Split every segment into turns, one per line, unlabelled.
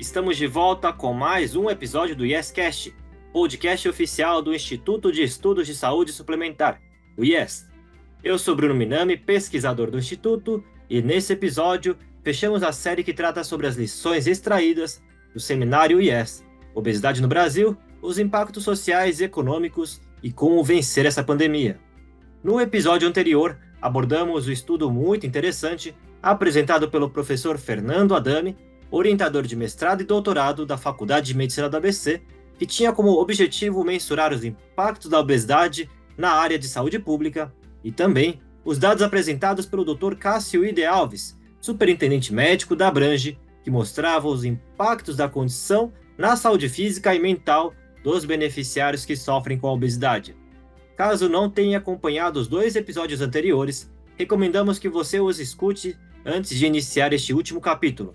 Estamos de volta com mais um episódio do YesCast, podcast oficial do Instituto de Estudos de Saúde Suplementar, o IES. Eu sou Bruno Minami, pesquisador do Instituto, e nesse episódio fechamos a série que trata sobre as lições extraídas do seminário IES, Obesidade no Brasil, os impactos sociais e econômicos e como vencer essa pandemia. No episódio anterior, abordamos o estudo muito interessante apresentado pelo professor Fernando Adame, orientador de mestrado e doutorado da Faculdade de Medicina da ABC, que tinha como objetivo mensurar os impactos da obesidade na área de saúde pública e também os dados apresentados pelo Dr. Cássio Ide Alves, superintendente médico da Brange, que mostrava os impactos da condição na saúde física e mental dos beneficiários que sofrem com a obesidade. Caso não tenha acompanhado os dois episódios anteriores, recomendamos que você os escute antes de iniciar este último capítulo.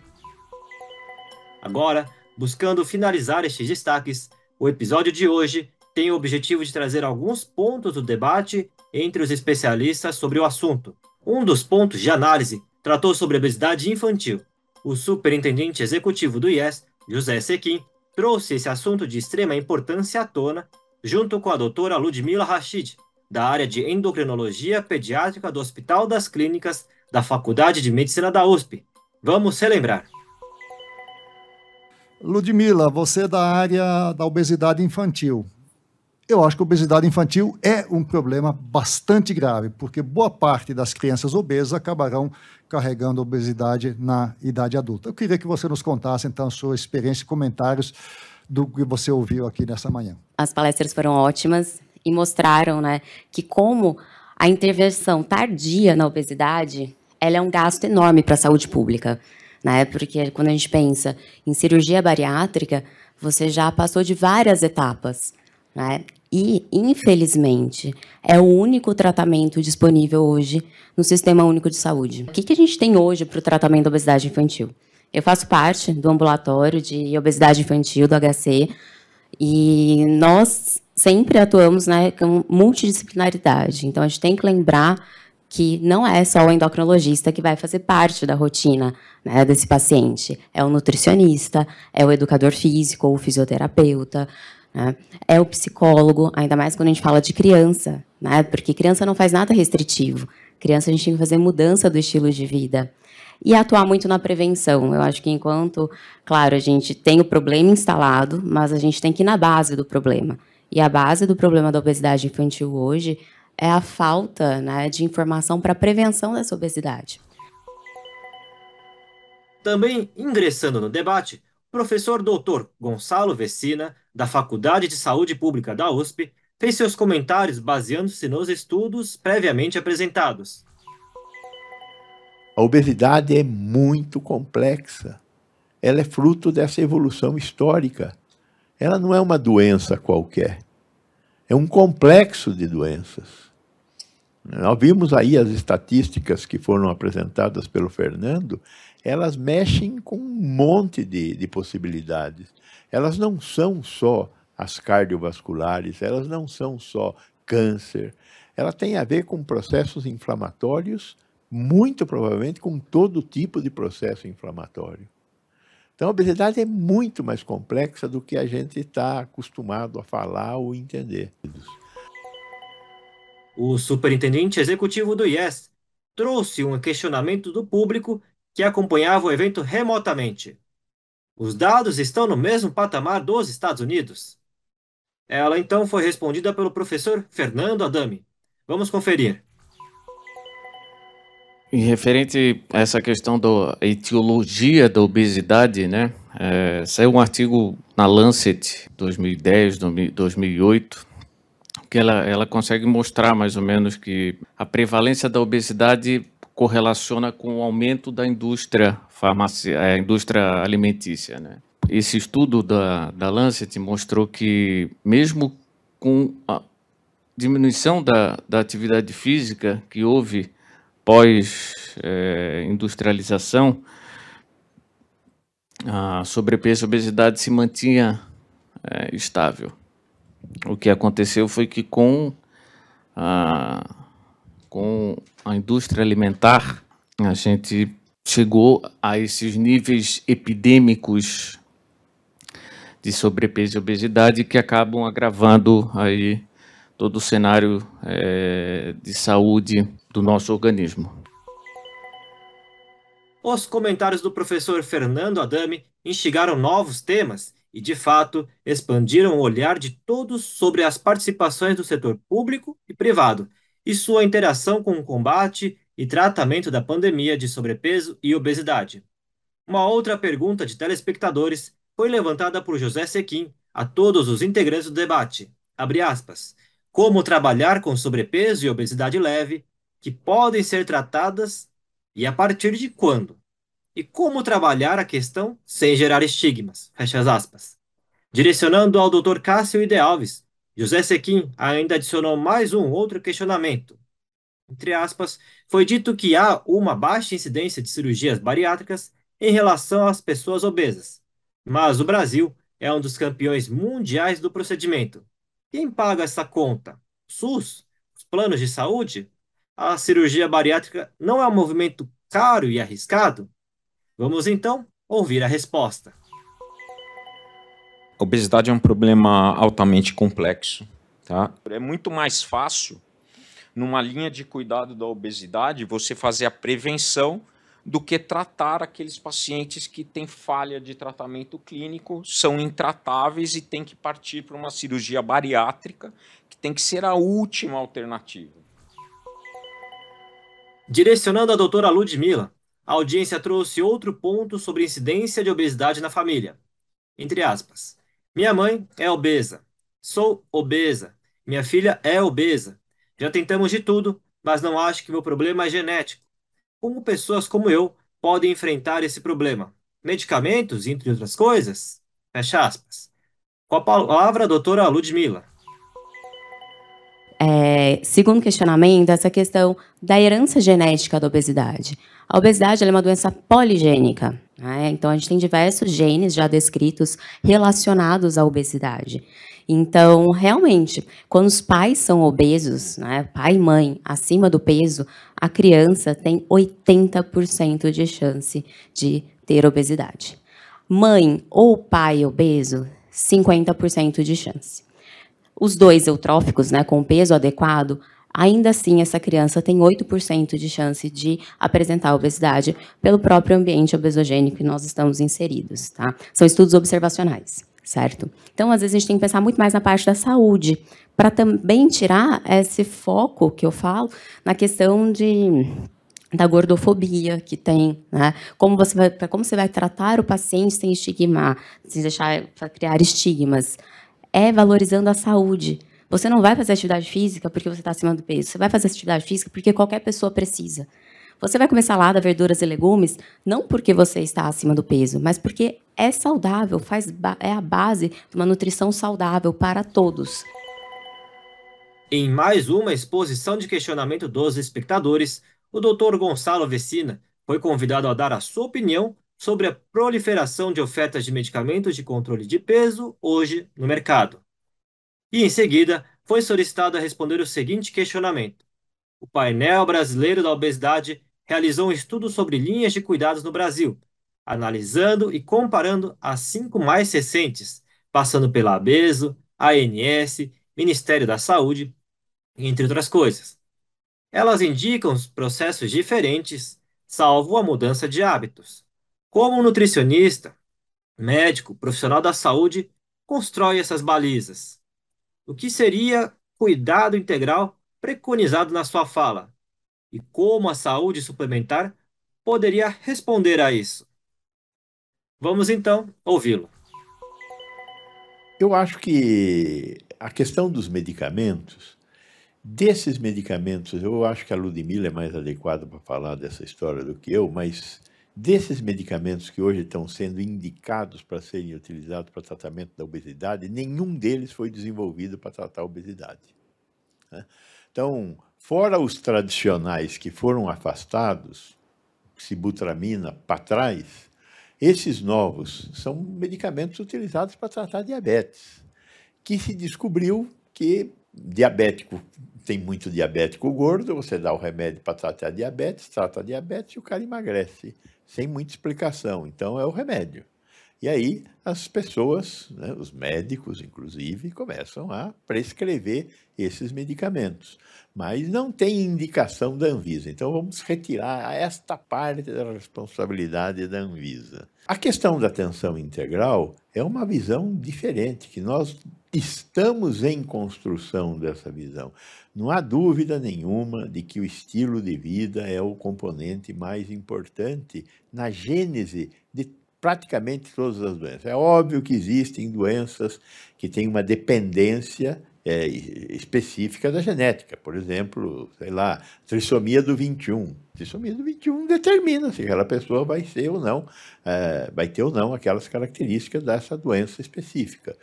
Agora, buscando finalizar estes destaques, o episódio de hoje tem o objetivo de trazer alguns pontos do debate entre os especialistas sobre o assunto. Um dos pontos de análise tratou sobre obesidade infantil. O superintendente executivo do IES, José Sequim, trouxe esse assunto de extrema importância à tona, junto com a doutora Ludmila Rachid, da área de endocrinologia pediátrica do Hospital das Clínicas da Faculdade de Medicina da USP. Vamos relembrar.
Ludmila, você é da área da obesidade infantil. Eu acho que a obesidade infantil é um problema bastante grave, porque boa parte das crianças obesas acabarão carregando obesidade na idade adulta. Eu queria que você nos contasse, então, a sua experiência e comentários do que você ouviu aqui nessa manhã.
As palestras foram ótimas e mostraram né, que como a intervenção tardia na obesidade ela é um gasto enorme para a saúde pública né? Porque quando a gente pensa em cirurgia bariátrica, você já passou de várias etapas, né? E, infelizmente, é o único tratamento disponível hoje no Sistema Único de Saúde. O que, que a gente tem hoje para o tratamento da obesidade infantil? Eu faço parte do ambulatório de obesidade infantil do HC e nós sempre atuamos né, com multidisciplinaridade. Então, a gente tem que lembrar que não é só o endocrinologista que vai fazer parte da rotina né, desse paciente. É o nutricionista, é o educador físico ou fisioterapeuta, né, é o psicólogo, ainda mais quando a gente fala de criança, né, porque criança não faz nada restritivo. Criança a gente tem que fazer mudança do estilo de vida. E atuar muito na prevenção. Eu acho que enquanto, claro, a gente tem o problema instalado, mas a gente tem que ir na base do problema. E a base do problema da obesidade infantil hoje é a falta né, de informação para a prevenção dessa obesidade.
Também ingressando no debate, o professor doutor Gonçalo Vecina, da Faculdade de Saúde Pública da USP, fez seus comentários baseando-se nos estudos previamente apresentados.
A obesidade é muito complexa. Ela é fruto dessa evolução histórica. Ela não é uma doença qualquer. É um complexo de doenças. Nós vimos aí as estatísticas que foram apresentadas pelo Fernando, elas mexem com um monte de, de possibilidades. Elas não são só as cardiovasculares, elas não são só câncer, ela tem a ver com processos inflamatórios, muito provavelmente com todo tipo de processo inflamatório. Então, a obesidade é muito mais complexa do que a gente está acostumado a falar ou entender.
O superintendente executivo do IES trouxe um questionamento do público que acompanhava o evento remotamente. Os dados estão no mesmo patamar dos Estados Unidos? Ela então foi respondida pelo professor Fernando Adame. Vamos conferir.
Em referente a essa questão da etiologia da obesidade, né? É, saiu um artigo na Lancet 2010, 2008, que ela, ela consegue mostrar mais ou menos que a prevalência da obesidade correlaciona com o aumento da indústria farmácia, a indústria alimentícia, né? Esse estudo da, da Lancet mostrou que mesmo com a diminuição da, da atividade física que houve pós-industrialização, é, a sobrepeso e obesidade se mantinha é, estável. O que aconteceu foi que com a, com a indústria alimentar, a gente chegou a esses níveis epidêmicos de sobrepeso e obesidade que acabam agravando aí todo o cenário é, de saúde do nosso organismo.
Os comentários do professor Fernando Adame instigaram novos temas e, de fato, expandiram o olhar de todos sobre as participações do setor público e privado e sua interação com o combate e tratamento da pandemia de sobrepeso e obesidade. Uma outra pergunta de telespectadores foi levantada por José Sequim a todos os integrantes do debate. Aspas, como trabalhar com sobrepeso e obesidade leve, que podem ser tratadas e a partir de quando? E como trabalhar a questão sem gerar estigmas? Fecha as aspas. Direcionando ao Dr. Cássio Ide Alves, José Sequim ainda adicionou mais um outro questionamento. Entre aspas, foi dito que há uma baixa incidência de cirurgias bariátricas em relação às pessoas obesas. Mas o Brasil é um dos campeões mundiais do procedimento. Quem paga essa conta? SUS? Os planos de saúde? A cirurgia bariátrica não é um movimento caro e arriscado? Vamos então ouvir a resposta.
A obesidade é um problema altamente complexo. Tá? É muito mais fácil, numa linha de cuidado da obesidade, você fazer a prevenção do que tratar aqueles pacientes que têm falha de tratamento clínico, são intratáveis e tem que partir para uma cirurgia bariátrica, que tem que ser a última alternativa.
Direcionando a doutora Ludmilla, a audiência trouxe outro ponto sobre incidência de obesidade na família. Entre aspas. Minha mãe é obesa. Sou obesa. Minha filha é obesa. Já tentamos de tudo, mas não acho que meu problema é genético. Como pessoas como eu podem enfrentar esse problema? Medicamentos, entre outras coisas? Fecha aspas. Com a palavra, a doutora Ludmilla.
É, segundo questionamento, essa questão da herança genética da obesidade. A obesidade é uma doença poligênica, né? então a gente tem diversos genes já descritos relacionados à obesidade. Então, realmente, quando os pais são obesos, né, pai e mãe acima do peso, a criança tem 80% de chance de ter obesidade. Mãe ou pai obeso, 50% de chance os dois eutróficos, né, com peso adequado, ainda assim essa criança tem 8% de chance de apresentar obesidade pelo próprio ambiente obesogênico que nós estamos inseridos. Tá? São estudos observacionais, certo? Então, às vezes, a gente tem que pensar muito mais na parte da saúde, para também tirar esse foco que eu falo na questão de da gordofobia que tem, né? Como você vai, como você vai tratar o paciente sem estigmar, sem deixar criar estigmas é valorizando a saúde. Você não vai fazer atividade física porque você está acima do peso. Você vai fazer atividade física porque qualquer pessoa precisa. Você vai comer salada, verduras e legumes não porque você está acima do peso, mas porque é saudável, faz é a base de uma nutrição saudável para todos.
Em mais uma exposição de questionamento dos espectadores, o Dr. Gonçalo Vecina foi convidado a dar a sua opinião sobre a proliferação de ofertas de medicamentos de controle de peso hoje no mercado. E, em seguida, foi solicitado a responder o seguinte questionamento. O painel brasileiro da obesidade realizou um estudo sobre linhas de cuidados no Brasil, analisando e comparando as cinco mais recentes, passando pela ABESO, ANS, Ministério da Saúde, entre outras coisas. Elas indicam processos diferentes, salvo a mudança de hábitos. Como nutricionista, médico, profissional da saúde, constrói essas balizas? O que seria cuidado integral preconizado na sua fala? E como a saúde suplementar poderia responder a isso? Vamos então ouvi-lo.
Eu acho que a questão dos medicamentos, desses medicamentos, eu acho que a Ludmilla é mais adequada para falar dessa história do que eu, mas Desses medicamentos que hoje estão sendo indicados para serem utilizados para tratamento da obesidade, nenhum deles foi desenvolvido para tratar a obesidade. Né? Então, fora os tradicionais que foram afastados, sibutramina para trás, esses novos são medicamentos utilizados para tratar diabetes, que se descobriu que diabético tem muito diabético gordo, você dá o remédio para tratar diabetes, trata diabetes e o cara emagrece sem muita explicação. Então, é o remédio. E aí as pessoas, né, os médicos inclusive, começam a prescrever esses medicamentos. Mas não tem indicação da Anvisa. Então vamos retirar esta parte da responsabilidade da Anvisa. A questão da atenção integral é uma visão diferente, que nós estamos em construção dessa visão. Não há dúvida nenhuma de que o estilo de vida é o componente mais importante na gênese de praticamente todas as doenças. É óbvio que existem doenças que têm uma dependência é, específica da genética. Por exemplo, sei lá, trissomia do 21. Trissomia do 21 determina se aquela pessoa vai ser ou não, é, vai ter ou não aquelas características dessa doença específica.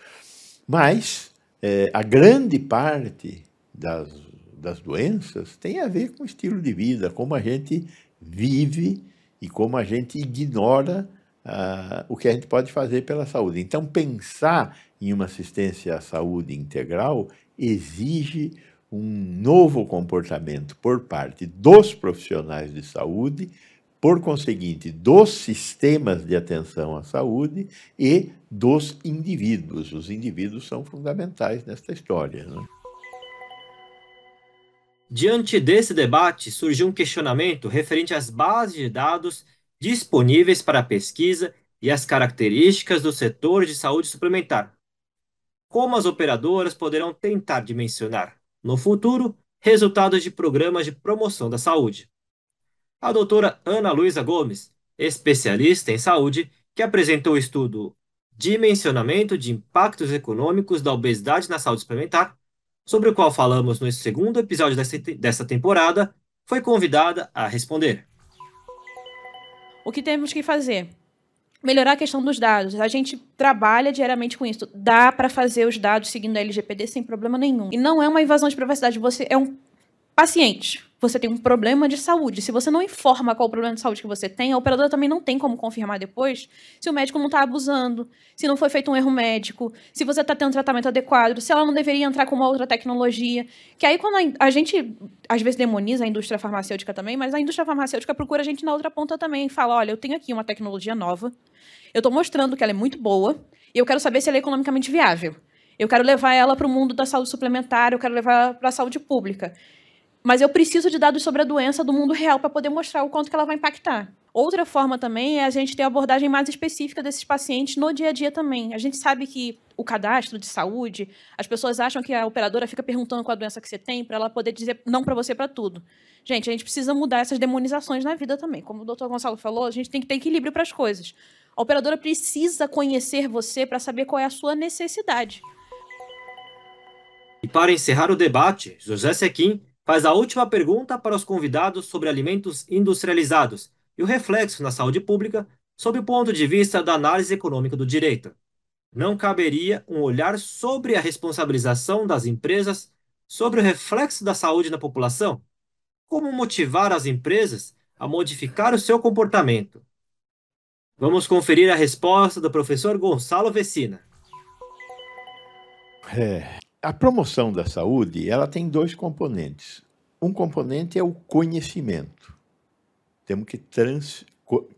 Mas é, a grande parte das, das doenças tem a ver com o estilo de vida, como a gente vive e como a gente ignora uh, o que a gente pode fazer pela saúde. Então, pensar em uma assistência à saúde integral exige um novo comportamento por parte dos profissionais de saúde, por conseguinte, dos sistemas de atenção à saúde e dos indivíduos. Os indivíduos são fundamentais nesta história. Né?
Diante desse debate, surgiu um questionamento referente às bases de dados disponíveis para pesquisa e as características do setor de saúde suplementar. Como as operadoras poderão tentar dimensionar, no futuro, resultados de programas de promoção da saúde. A doutora Ana Luísa Gomes, especialista em saúde, que apresentou o estudo Dimensionamento de Impactos Econômicos da Obesidade na Saúde Suplementar, sobre o qual falamos no segundo episódio dessa temporada, foi convidada a responder.
O que temos que fazer? Melhorar a questão dos dados. A gente trabalha diariamente com isso. Dá para fazer os dados seguindo a LGPD sem problema nenhum. E não é uma invasão de privacidade. Você é um paciente você tem um problema de saúde. Se você não informa qual o problema de saúde que você tem, a operadora também não tem como confirmar depois se o médico não está abusando, se não foi feito um erro médico, se você está tendo um tratamento adequado, se ela não deveria entrar com uma outra tecnologia. Que aí, quando a, gente, às vezes, demoniza a indústria farmacêutica também, mas a indústria farmacêutica procura a gente na outra ponta também fala: olha, eu tenho aqui uma tecnologia nova, eu estou mostrando que ela é muito boa e eu quero saber se ela é economicamente viável. Eu quero levar ela para o mundo da saúde suplementar, eu quero levar para a saúde pública. Mas eu preciso de dados sobre a doença do mundo real para poder mostrar o quanto que ela vai impactar. Outra forma também é a gente ter abordagem mais específica desses pacientes no dia a dia também. A gente sabe que o cadastro de saúde, as pessoas acham que a operadora fica perguntando qual a doença que você tem para ela poder dizer não para você para tudo. Gente, a gente precisa mudar essas demonizações na vida também. Como o doutor Gonçalo falou, a gente tem que ter equilíbrio para as coisas. A operadora precisa conhecer você para saber qual é a sua necessidade.
E para encerrar o debate, José Sequim faz a última pergunta para os convidados sobre alimentos industrializados e o reflexo na saúde pública sob o ponto de vista da análise econômica do direito. Não caberia um olhar sobre a responsabilização das empresas sobre o reflexo da saúde na população? Como motivar as empresas a modificar o seu comportamento? Vamos conferir a resposta do professor Gonçalo Vecina.
É, a promoção da saúde ela tem dois componentes. Um componente é o conhecimento. Temos que trans,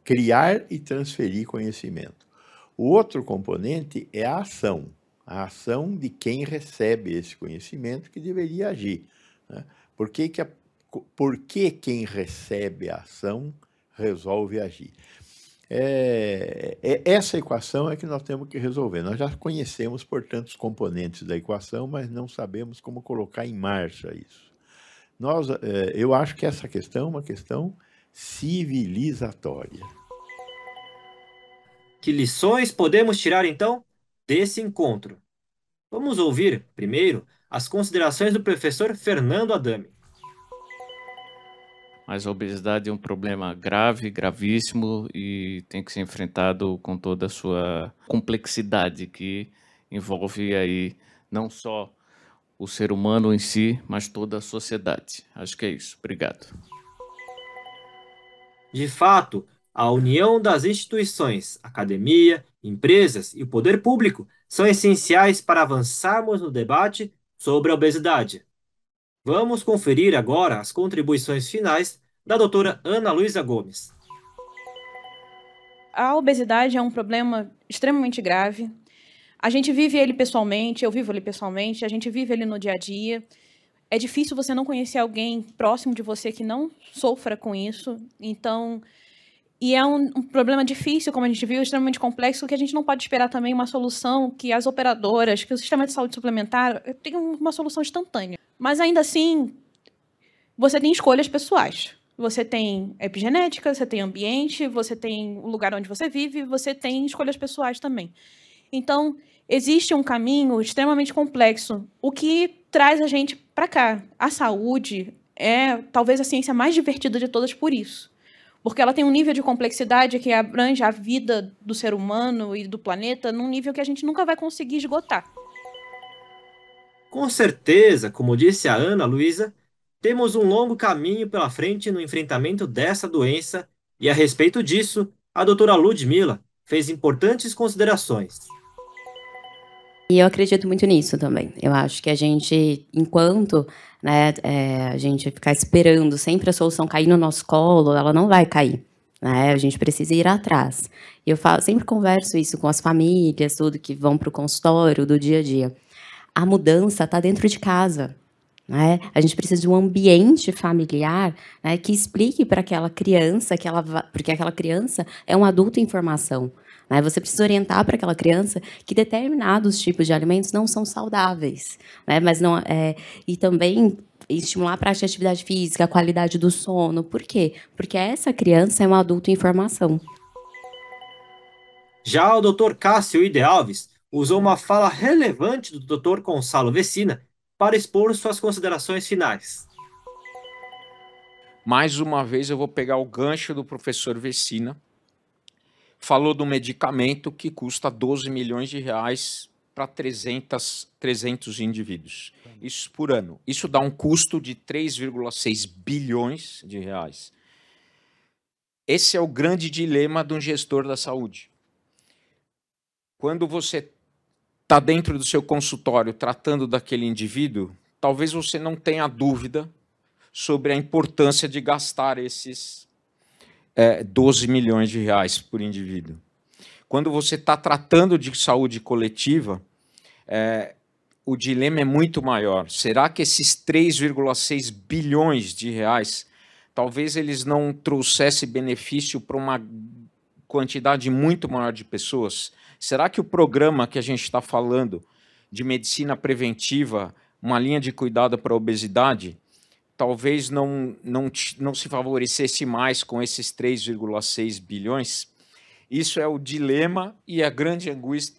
criar e transferir conhecimento. O outro componente é a ação, a ação de quem recebe esse conhecimento que deveria agir. Né? Por, que, que, a, por que quem recebe a ação resolve agir? É, é, essa equação é que nós temos que resolver. Nós já conhecemos, portanto, os componentes da equação, mas não sabemos como colocar em marcha isso. Nós, é, eu acho que essa questão é uma questão civilizatória.
Que lições podemos tirar, então, desse encontro? Vamos ouvir, primeiro, as considerações do professor Fernando Adame
mas a obesidade é um problema grave, gravíssimo e tem que ser enfrentado com toda a sua complexidade que envolve aí não só o ser humano em si, mas toda a sociedade. Acho que é isso. Obrigado.
De fato, a união das instituições, academia, empresas e o poder público são essenciais para avançarmos no debate sobre a obesidade. Vamos conferir agora as contribuições finais da doutora Ana Luísa Gomes.
a obesidade é um problema extremamente grave. A gente vive ele pessoalmente, eu vivo ele pessoalmente, a gente vive ele no dia a dia. É difícil você não conhecer alguém próximo de você que não sofra com isso. Então, e é um, um, problema difícil, como a gente viu, extremamente complexo, que a gente não pode esperar também uma solução que as operadoras, que o sistema de saúde suplementar tenham uma solução instantânea. Mas ainda assim, você tem escolhas pessoais. Você tem epigenética, você tem ambiente, você tem o lugar onde você vive, você tem escolhas pessoais também. Então, existe um caminho extremamente complexo, o que traz a gente para cá. A saúde é talvez a ciência mais divertida de todas por isso. Porque ela tem um nível de complexidade que abrange a vida do ser humano e do planeta num nível que a gente nunca vai conseguir esgotar.
Com certeza, como disse a Ana Luísa, temos um longo caminho pela frente no enfrentamento dessa doença e, a respeito disso, a doutora Ludmilla fez importantes considerações.
E eu acredito muito nisso também. Eu acho que a gente, enquanto né, é, a gente ficar esperando sempre a solução cair no nosso colo, ela não vai cair. Né? A gente precisa ir atrás. E eu falo, sempre converso isso com as famílias, tudo que vão para o consultório do dia a dia. A mudança está dentro de casa. Né? A gente precisa de um ambiente familiar né, que explique para aquela criança que ela porque aquela criança é um adulto em formação. Né? Você precisa orientar para aquela criança que determinados tipos de alimentos não são saudáveis, né? mas não é, e também estimular a prática de atividade física, a qualidade do sono. Por quê? Porque essa criança é um adulto em formação.
Já o Dr. Cássio Ide Alves usou uma fala relevante do Dr. Gonçalo Vecina para expor suas considerações finais.
Mais uma vez eu vou pegar o gancho do professor Vecina. Falou do medicamento que custa 12 milhões de reais para 300, 300 indivíduos. Isso por ano. Isso dá um custo de 3,6 bilhões de reais. Esse é o grande dilema de um gestor da saúde. Quando você está dentro do seu consultório tratando daquele indivíduo, talvez você não tenha dúvida sobre a importância de gastar esses é, 12 milhões de reais por indivíduo. Quando você está tratando de saúde coletiva, é, o dilema é muito maior. Será que esses 3,6 bilhões de reais, talvez eles não trouxessem benefício para uma quantidade muito maior de pessoas? Será que o programa que a gente está falando de medicina preventiva, uma linha de cuidado para a obesidade, talvez não, não, não se favorecesse mais com esses 3,6 bilhões? Isso é o dilema e a grande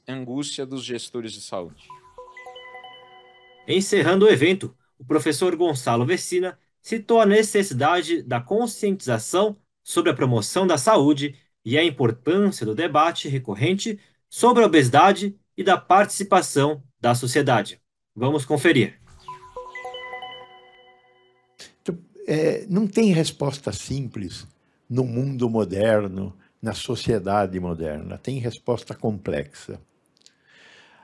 angústia dos gestores de saúde.
Encerrando o evento, o professor Gonçalo Vecina citou a necessidade da conscientização sobre a promoção da saúde e a importância do debate recorrente sobre a obesidade e da participação da sociedade. Vamos conferir.
É, não tem resposta simples no mundo moderno, na sociedade moderna. Tem resposta complexa.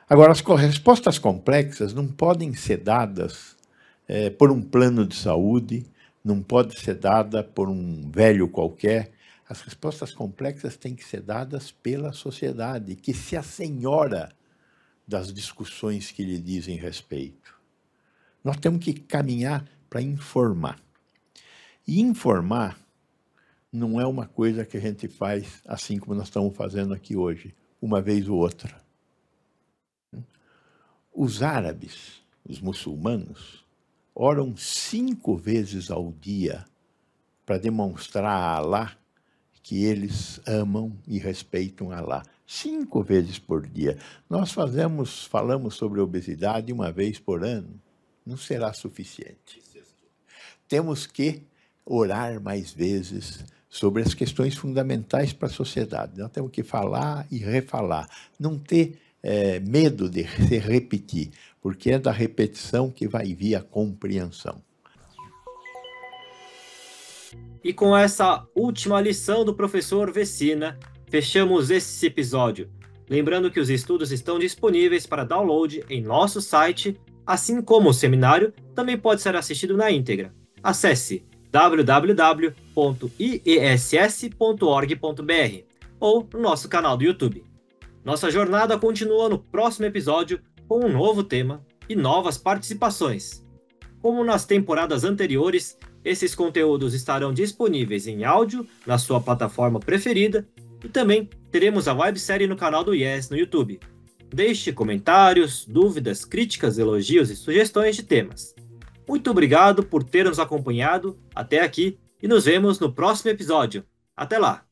Agora, as respostas complexas não podem ser dadas é, por um plano de saúde, não pode ser dada por um velho qualquer, as respostas complexas têm que ser dadas pela sociedade, que se assenhora das discussões que lhe dizem respeito. Nós temos que caminhar para informar. E informar não é uma coisa que a gente faz assim como nós estamos fazendo aqui hoje, uma vez ou outra. Os árabes, os muçulmanos, oram cinco vezes ao dia para demonstrar a Allah que eles amam e respeitam Allah. Cinco vezes por dia. Nós fazemos, falamos sobre obesidade uma vez por ano. Não será suficiente. Temos que orar mais vezes sobre as questões fundamentais para a sociedade. Nós temos que falar e refalar. Não ter é, medo de se repetir, porque é da repetição que vai vir a compreensão.
E com essa última lição do professor Vecina, fechamos esse episódio. Lembrando que os estudos estão disponíveis para download em nosso site, assim como o seminário também pode ser assistido na íntegra. Acesse www.iess.org.br. ou no nosso canal do YouTube. Nossa jornada continua no próximo episódio com um novo tema e novas participações. Como nas temporadas anteriores, esses conteúdos estarão disponíveis em áudio na sua plataforma preferida e também teremos a websérie no canal do Yes no YouTube. Deixe comentários, dúvidas, críticas, elogios e sugestões de temas. Muito obrigado por ter nos acompanhado até aqui e nos vemos no próximo episódio. Até lá!